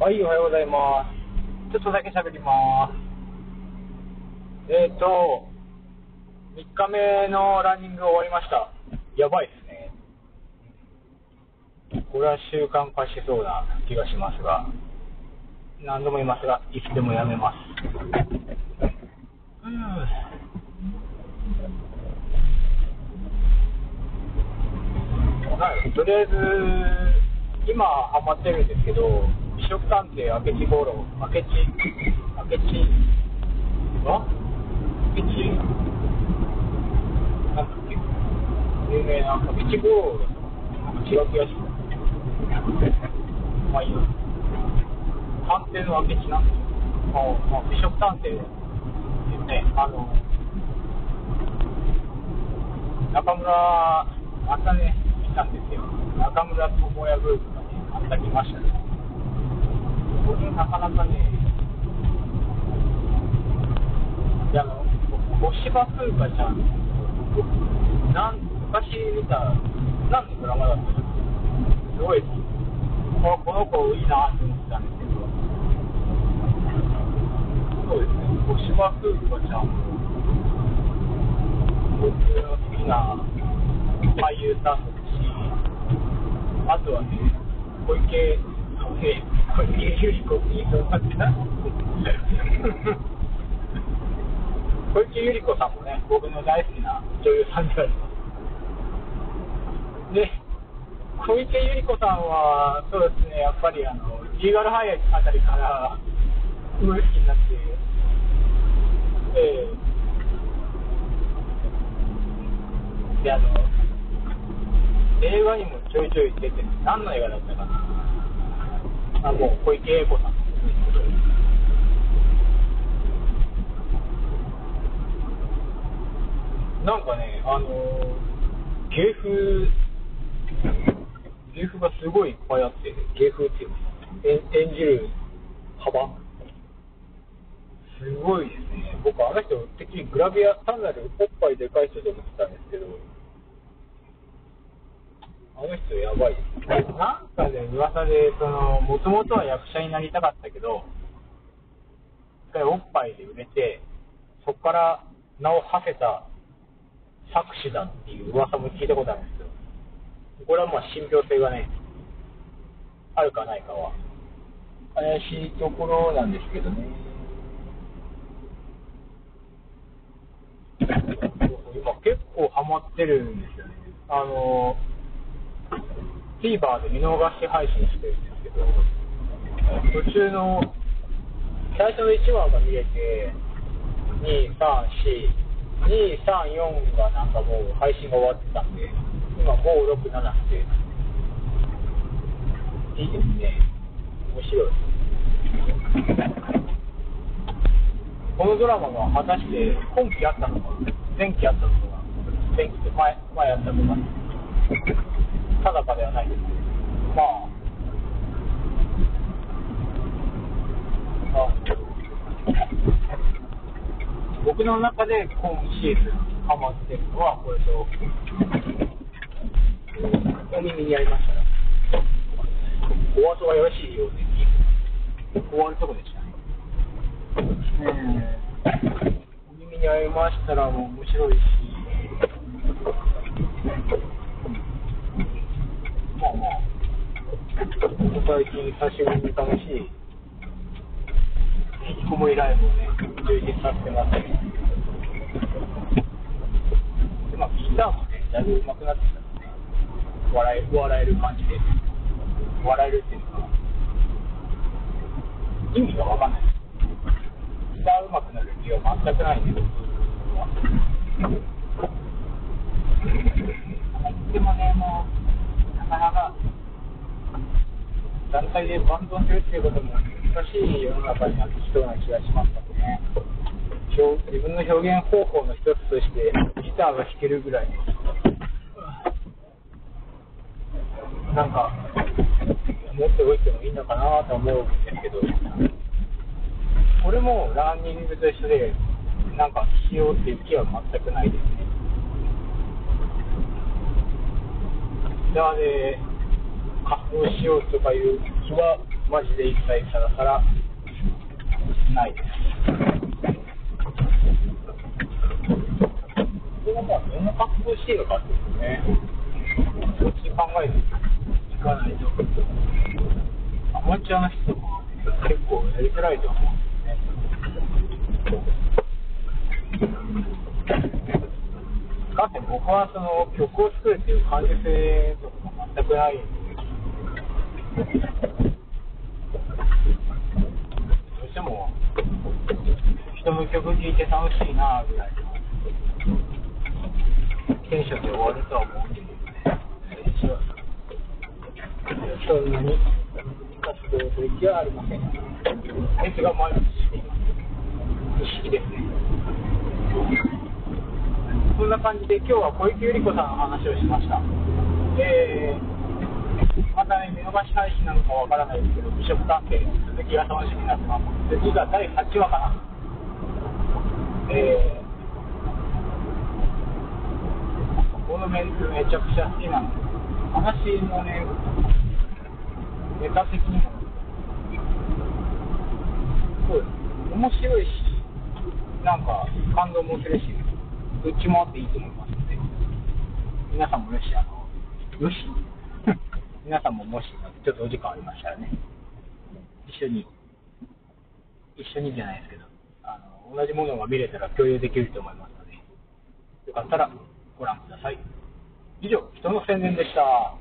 はい、おはようございます。ちょっとだけ喋ります。えっ、ー、と、3日目のランニング終わりました。やばいですね。これは習慣化しそうな気がしますが、何度も言いますが、いつでもやめます。はい、とりあえず、今ハマってるんですけど、食探偵明智五郎、明智、明智、あ明智、なんだっけ、有名な明智五郎だったなんか違う気がする。まあいいや。探偵の明智なんですよ。もう、もう美食探偵ですね、あの、中村、あったね、来たんですよ。中村智也ブームがね、あった来ましたね。これなかなかね、いや、あの、小芝風花ちゃん、なん昔見た、なんのドラマだったのすごい、ここの子いいなって思ったんですけど、そうですね、小芝風花ちゃん、僕の好きな俳優さんですし、あとはね、小池、ね、小池百合子って言いそうになってた小池百合子さんもね、僕の大好きな女優さんであります。で、小池百合子さんは、そうですね、やっぱりあの、リーガルハイあたりから、すごい好きになって、ええで、あの、映画にもちょいちょい出てる、何の映画だったかな？あ、もう小池栄子さん。なんかね、あの芸風、芸風がすごいいっぱいあって、芸風っていうの演演じる幅すごいですね。僕、あの人、てっきりグラビア、単なるおっぱいでかい人と思ってたんですけど、あの人やばい。なんかね、噂で、その、もともとは役者になりたかったけど、一回おっぱいで売れて、そこから名を馳せた作詞だっていう噂も聞いたことあるんですけど、これはまあ信憑性がね、あるかないかは、怪しいところなんですけどね。今結構ハマってるんですよね。あの、TVer で見逃し配信してるんですけど、途中の最初の1話が見れて、2、3、4、2、3、4がなんかもう配信が終わってたんで、今5、6、7って、いいですね。面白い。このドラマが果たして今期あったのか、前期あったのか、前期って前、前あったのか、定かではないですけど、まあ、僕の中で今シーズンハマってるのはこれと、お耳に合いましたら、お後がよろしいようで、終わるとこでしたねえ。お耳に合いましたらもう面白いし、まあまあ、最近久しぶりに楽しい引きこもりライブをね、充実させてます。でまあ、ギターもね、だいぶ上手くなってきたんでね、笑え笑える感じで、笑えるっていうのか、意味がわかんない。ギター上手くなる理由は全くないんで、僕は。でもね、もう、なかなか、団体でバンドをするっていうことも難しい世の中になってきそうな気がしますので。自分の表現方法の一つとして、ギターが弾けるぐらいの、なんか、持っておいてもいいのかなと思うんですけど、これもランニングと一緒で、なんかしようっていう気は全くないですね。ギターで活動しようとかいう気はマジで一切さらさらないです。これがまあどんな格好していいのかっていうね、そっち考えていかないと、アマチュアの人とか結構やりづらいと思うんですね。かつて僕はその曲を作るっていう感受性とか全くないんで、どうしても人の曲聴いて楽しいなぐらいのテンションで終わるとは思うんです、そんなに活動する気はありません。あいつが毎日しています。不思議ですね。そんな感じで今日は小池百合子さんの話をしました。えー、見逃し配信なのかわからないですけど、美食関係、続きが楽しみになってます。で、実は第8話かな。えー、このメンツめちゃくちゃ好きなので、話のね、ネタ的にも、そう面白いし、なんか感動もするし、どっちもあっていいと思いますので、皆さんもよし、あの、よし、皆さんももし、ちょっとお時間ありましたらね、一緒に、一緒にじゃないですけど、あの同じものが見れたら共有できると思いますので、よかったらご覧ください。以上、人の宣伝でした。